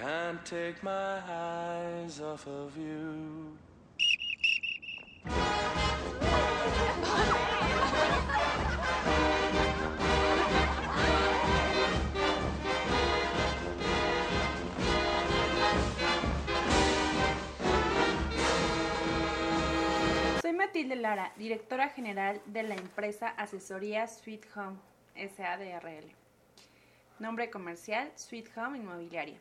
Can't take my eyes off of you. Soy Matilde Lara, directora general de la empresa Asesoría Sweet Home SADRL. Nombre comercial Sweet Home Inmobiliaria.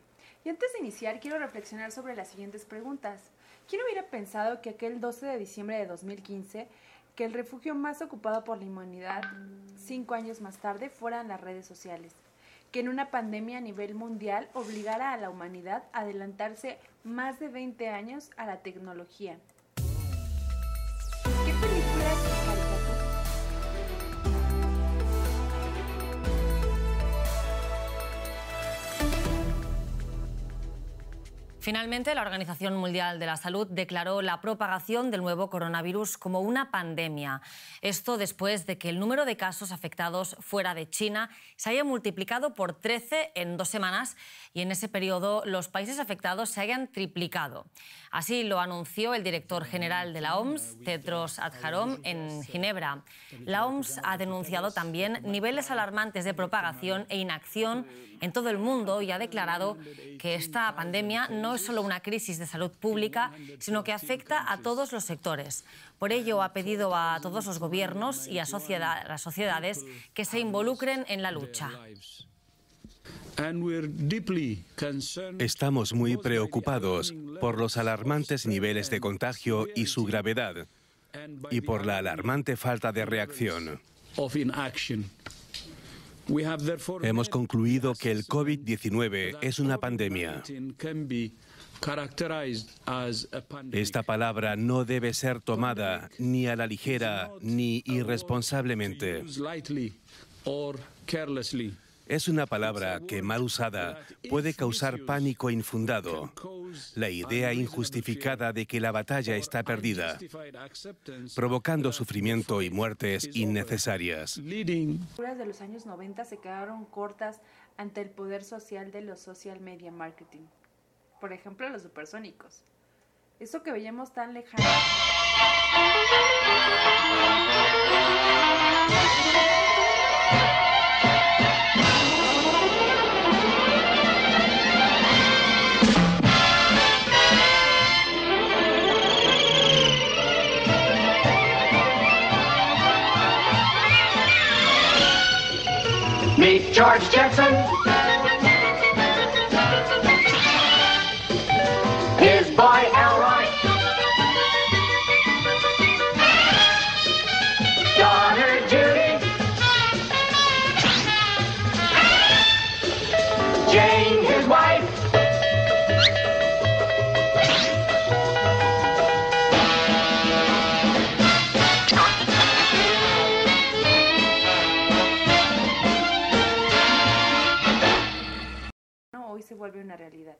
Antes de iniciar, quiero reflexionar sobre las siguientes preguntas. ¿Quién hubiera pensado que aquel 12 de diciembre de 2015, que el refugio más ocupado por la humanidad, cinco años más tarde, fueran las redes sociales? Que en una pandemia a nivel mundial obligara a la humanidad a adelantarse más de 20 años a la tecnología. Finalmente, la Organización Mundial de la Salud declaró la propagación del nuevo coronavirus como una pandemia. Esto después de que el número de casos afectados fuera de China se haya multiplicado por 13 en dos semanas y en ese periodo los países afectados se hayan triplicado. Así lo anunció el director general de la OMS, Tedros Adhanom, en Ginebra. La OMS ha denunciado también niveles alarmantes de propagación e inacción en todo el mundo y ha declarado que esta pandemia no es solo una crisis de salud pública, sino que afecta a todos los sectores. Por ello, ha pedido a todos los gobiernos y a sociedad- las sociedades que se involucren en la lucha. Estamos muy preocupados por los alarmantes niveles de contagio y su gravedad, y por la alarmante falta de reacción. Hemos concluido que el COVID-19 es una pandemia. Esta palabra no debe ser tomada ni a la ligera ni irresponsablemente. Es una palabra que, mal usada, puede causar pánico infundado, la idea injustificada de que la batalla está perdida, provocando sufrimiento y muertes innecesarias. películas de los años 90 se quedaron cortas ante el poder social de los social media marketing. Por ejemplo, los supersónicos. Eso que veíamos tan lejano. Meet George Jetson. Vuelve una realidad.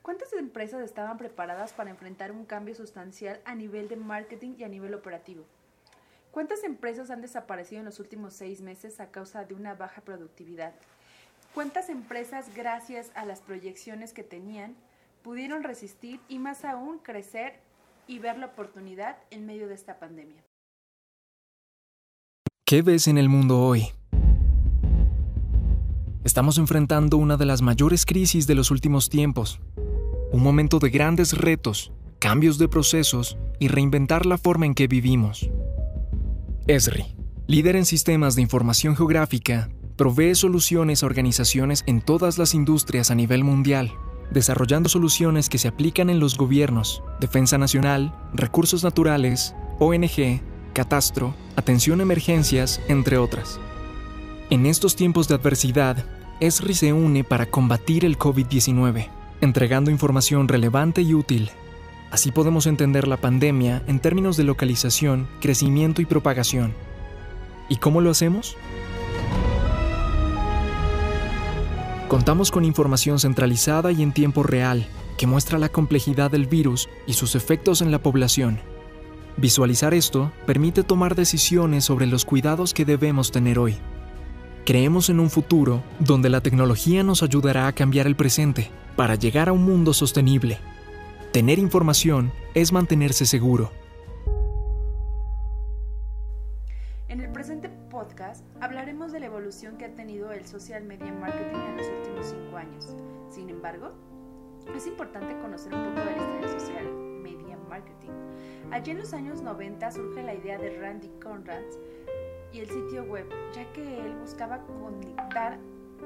¿Cuántas empresas estaban preparadas para enfrentar un cambio sustancial a nivel de marketing y a nivel operativo? ¿Cuántas empresas han desaparecido en los últimos seis meses a causa de una baja productividad? ¿Cuántas empresas, gracias a las proyecciones que tenían, pudieron resistir y más aún crecer y ver la oportunidad en medio de esta pandemia? ¿Qué ves en el mundo hoy? Estamos enfrentando una de las mayores crisis de los últimos tiempos. Un momento de grandes retos, cambios de procesos y reinventar la forma en que vivimos. ESRI, líder en sistemas de información geográfica, provee soluciones a organizaciones en todas las industrias a nivel mundial, desarrollando soluciones que se aplican en los gobiernos, defensa nacional, recursos naturales, ONG, catastro, atención a emergencias, entre otras. En estos tiempos de adversidad, ESRI se une para combatir el COVID-19, entregando información relevante y útil, Así podemos entender la pandemia en términos de localización, crecimiento y propagación. ¿Y cómo lo hacemos? Contamos con información centralizada y en tiempo real que muestra la complejidad del virus y sus efectos en la población. Visualizar esto permite tomar decisiones sobre los cuidados que debemos tener hoy. Creemos en un futuro donde la tecnología nos ayudará a cambiar el presente para llegar a un mundo sostenible. Tener información es mantenerse seguro. En el presente podcast hablaremos de la evolución que ha tenido el social media marketing en los últimos cinco años. Sin embargo, es importante conocer un poco de la historia social media marketing. Allí en los años 90 surge la idea de Randy Conrad y el sitio web, ya que él buscaba conectar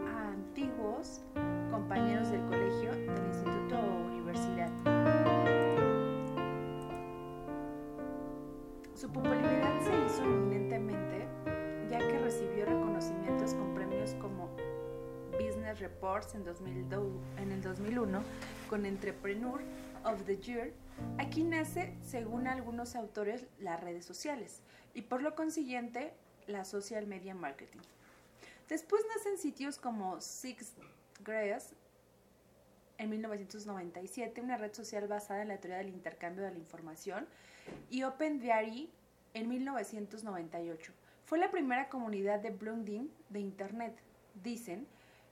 a antiguos compañeros del colegio, del instituto o universidad. Su popularidad se hizo eminentemente ya que recibió reconocimientos con premios como Business Reports en, 2002, en el 2001 con Entrepreneur of the Year. Aquí nace, según algunos autores, las redes sociales y por lo consiguiente la social media marketing. Después nacen sitios como Six Grass en 1997, una red social basada en la teoría del intercambio de la información, y OpenDiary en 1998. Fue la primera comunidad de blogging de Internet. Dicen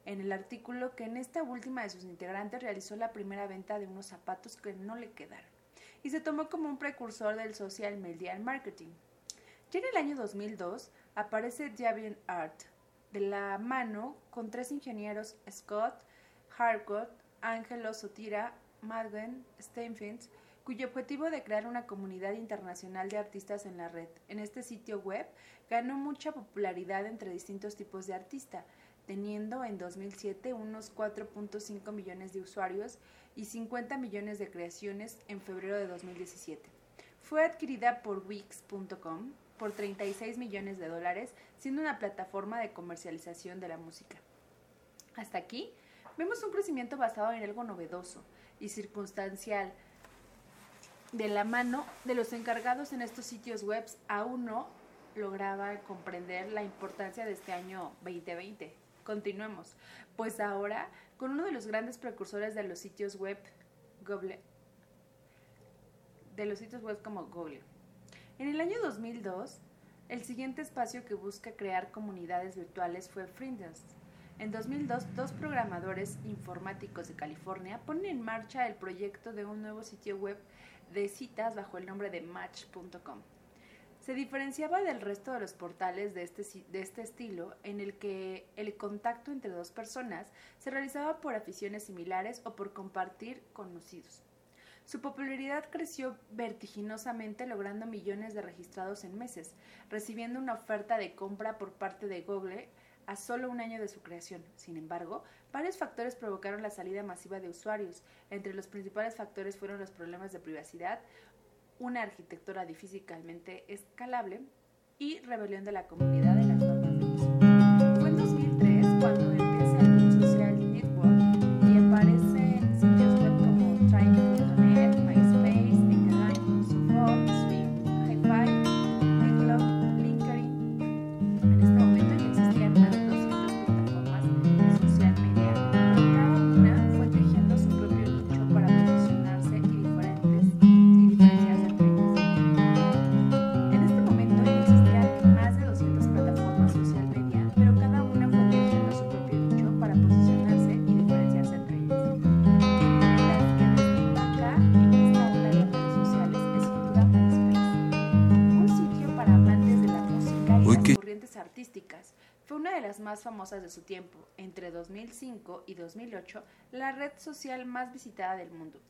en el artículo que en esta última de sus integrantes realizó la primera venta de unos zapatos que no le quedaron y se tomó como un precursor del social media marketing. Ya en el año 2002 aparece Javier Art, de la mano con tres ingenieros Scott, Harcourt, Angelo Sotira, Madden, Steinfeld, cuyo objetivo de crear una comunidad internacional de artistas en la red. En este sitio web ganó mucha popularidad entre distintos tipos de artista, teniendo en 2007 unos 4.5 millones de usuarios y 50 millones de creaciones en febrero de 2017. Fue adquirida por Wix.com por 36 millones de dólares, siendo una plataforma de comercialización de la música. Hasta aquí, vemos un crecimiento basado en algo novedoso y circunstancial. De la mano de los encargados en estos sitios web, aún no lograba comprender la importancia de este año 2020. Continuemos, pues ahora con uno de los grandes precursores de los sitios web, Google, de los sitios web como Google. En el año 2002, el siguiente espacio que busca crear comunidades virtuales fue Friends. En 2002, dos programadores informáticos de California ponen en marcha el proyecto de un nuevo sitio web de citas bajo el nombre de Match.com. Se diferenciaba del resto de los portales de este, de este estilo en el que el contacto entre dos personas se realizaba por aficiones similares o por compartir conocidos. Su popularidad creció vertiginosamente logrando millones de registrados en meses, recibiendo una oferta de compra por parte de Google a solo un año de su creación. Sin embargo, varios factores provocaron la salida masiva de usuarios. Entre los principales factores fueron los problemas de privacidad, una arquitectura difícilmente escalable y rebelión de la comunidad de las normas de uso. Fue en 2003 cuando más famosas de su tiempo. Entre 2005 y 2008, la red social más visitada del mundo.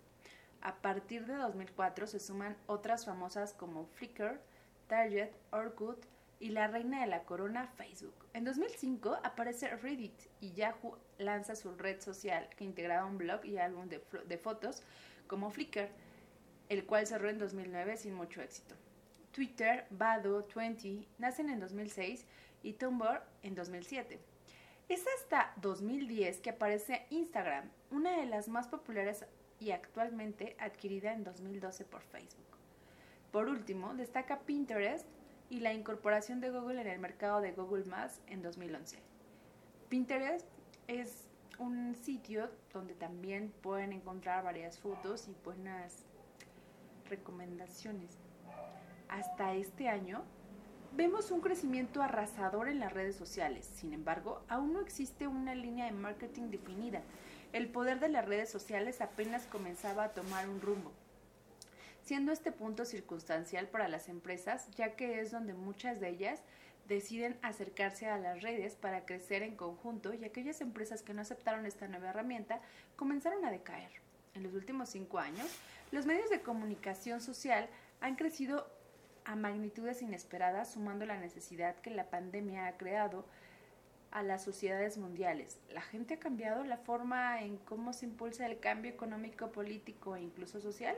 A partir de 2004 se suman otras famosas como Flickr, Target, Orkut y la reina de la corona Facebook. En 2005 aparece Reddit y Yahoo lanza su red social que integraba un blog y álbum de, de fotos como Flickr, el cual cerró en 2009 sin mucho éxito. Twitter, Bado, Twenty nacen en 2006 y Tumblr en 2007. Es hasta 2010 que aparece Instagram, una de las más populares y actualmente adquirida en 2012 por Facebook. Por último, destaca Pinterest y la incorporación de Google en el mercado de Google Maps en 2011. Pinterest es un sitio donde también pueden encontrar varias fotos y buenas recomendaciones. Hasta este año vemos un crecimiento arrasador en las redes sociales. Sin embargo, aún no existe una línea de marketing definida. El poder de las redes sociales apenas comenzaba a tomar un rumbo siendo este punto circunstancial para las empresas, ya que es donde muchas de ellas deciden acercarse a las redes para crecer en conjunto y aquellas empresas que no aceptaron esta nueva herramienta comenzaron a decaer. En los últimos cinco años, los medios de comunicación social han crecido a magnitudes inesperadas, sumando la necesidad que la pandemia ha creado a las sociedades mundiales. La gente ha cambiado la forma en cómo se impulsa el cambio económico, político e incluso social.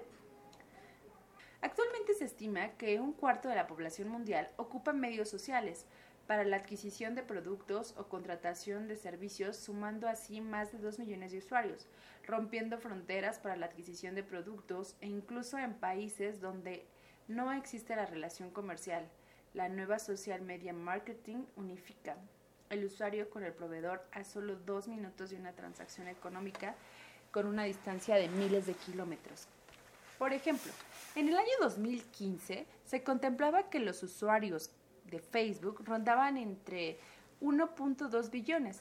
Actualmente se estima que un cuarto de la población mundial ocupa medios sociales para la adquisición de productos o contratación de servicios, sumando así más de 2 millones de usuarios, rompiendo fronteras para la adquisición de productos e incluso en países donde no existe la relación comercial. La nueva social media marketing unifica el usuario con el proveedor a solo dos minutos de una transacción económica con una distancia de miles de kilómetros. Por ejemplo, en el año 2015 se contemplaba que los usuarios de Facebook rondaban entre 1.2 billones.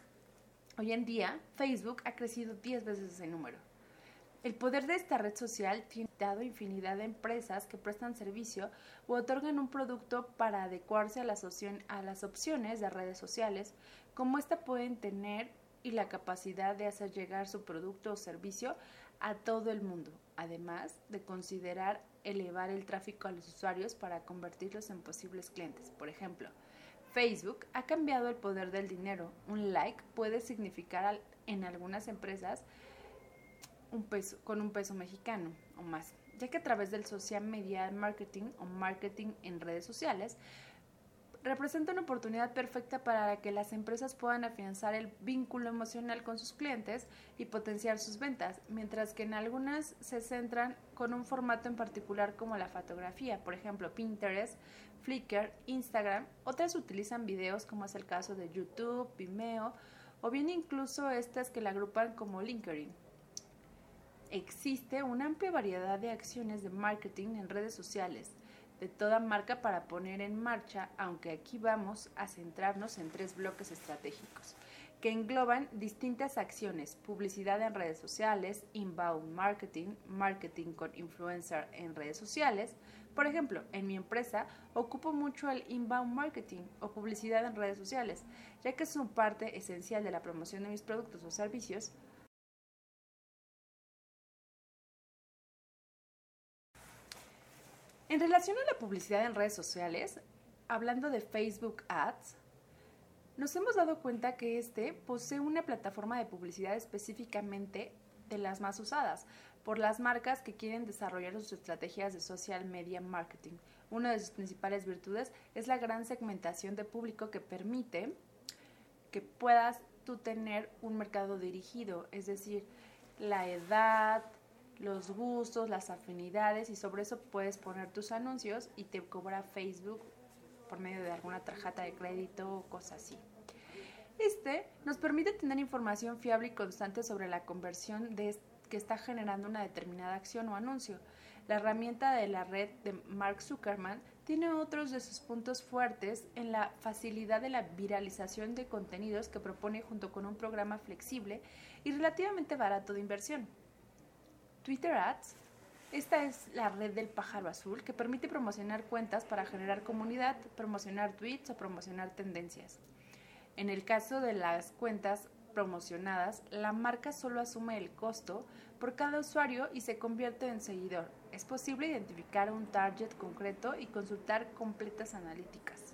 Hoy en día, Facebook ha crecido 10 veces ese número. El poder de esta red social tiene dado infinidad de empresas que prestan servicio o otorgan un producto para adecuarse a las, opciones de redes sociales, como ésta pueden tener y la capacidad de hacer llegar su producto o servicio a todo el mundo, además de considerar elevar el tráfico a los usuarios para convertirlos en posibles clientes. Por ejemplo, Facebook ha cambiado el poder del dinero. Un like puede significar en algunas empresas un peso, con un peso mexicano o más, ya que a través del social media marketing o marketing en redes sociales representa una oportunidad perfecta para que las empresas puedan afianzar el vínculo emocional con sus clientes y potenciar sus ventas, mientras que en algunas se centran con un formato en particular como la fotografía, por ejemplo Pinterest, Flickr, Instagram, otras utilizan videos como es el caso de YouTube, Vimeo o bien incluso estas que la agrupan como LinkedIn. Existe una amplia variedad de acciones de marketing en redes sociales, de toda marca para poner en marcha, aunque aquí vamos a centrarnos en tres bloques estratégicos que engloban distintas acciones, publicidad en redes sociales, inbound marketing, marketing con influencer en redes sociales. Por ejemplo, en mi empresa ocupo mucho el inbound marketing o publicidad en redes sociales, ya que es una parte esencial de la promoción de mis productos o servicios En relación a la publicidad en redes sociales, hablando de Facebook Ads, nos hemos dado cuenta que este posee una plataforma de publicidad específicamente de las más usadas por las marcas que quieren desarrollar sus estrategias de social media marketing. Una de sus principales virtudes es la gran segmentación de público que permite que puedas tú tener un mercado dirigido, es decir, la edad, los gustos, las afinidades y sobre eso puedes poner tus anuncios y te cobra Facebook por medio de alguna tarjeta de crédito o cosas así. Este nos permite tener información fiable y constante sobre la conversión que está generando una determinada acción o anuncio. La herramienta de la red de Mark Zuckerman tiene otros de sus puntos fuertes en la facilidad de la viralización de contenidos que propone junto con un programa flexible y relativamente barato de inversión. Twitter Ads. Esta es la red del pájaro azul que permite promocionar cuentas para generar comunidad, promocionar tweets o promocionar tendencias. En el caso de las cuentas promocionadas, la marca solo asume el costo por cada usuario y se convierte en seguidor. Es posible identificar un target concreto y consultar completas analíticas.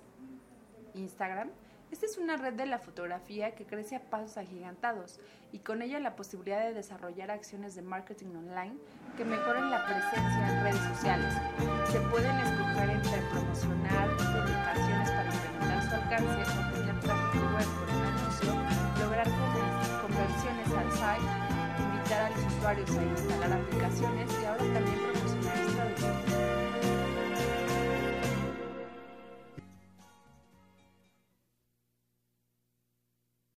Instagram esta es una red de la fotografía que crece a pasos agigantados y con ella la posibilidad de desarrollar acciones de marketing online que mejoren la presencia en redes sociales. Se pueden escoger entre promocionar publicaciones para incrementar su alcance, obtener tráfico web por un anuncio, lograr conversiones al site, invitar a los usuarios a instalar aplicaciones y ahora también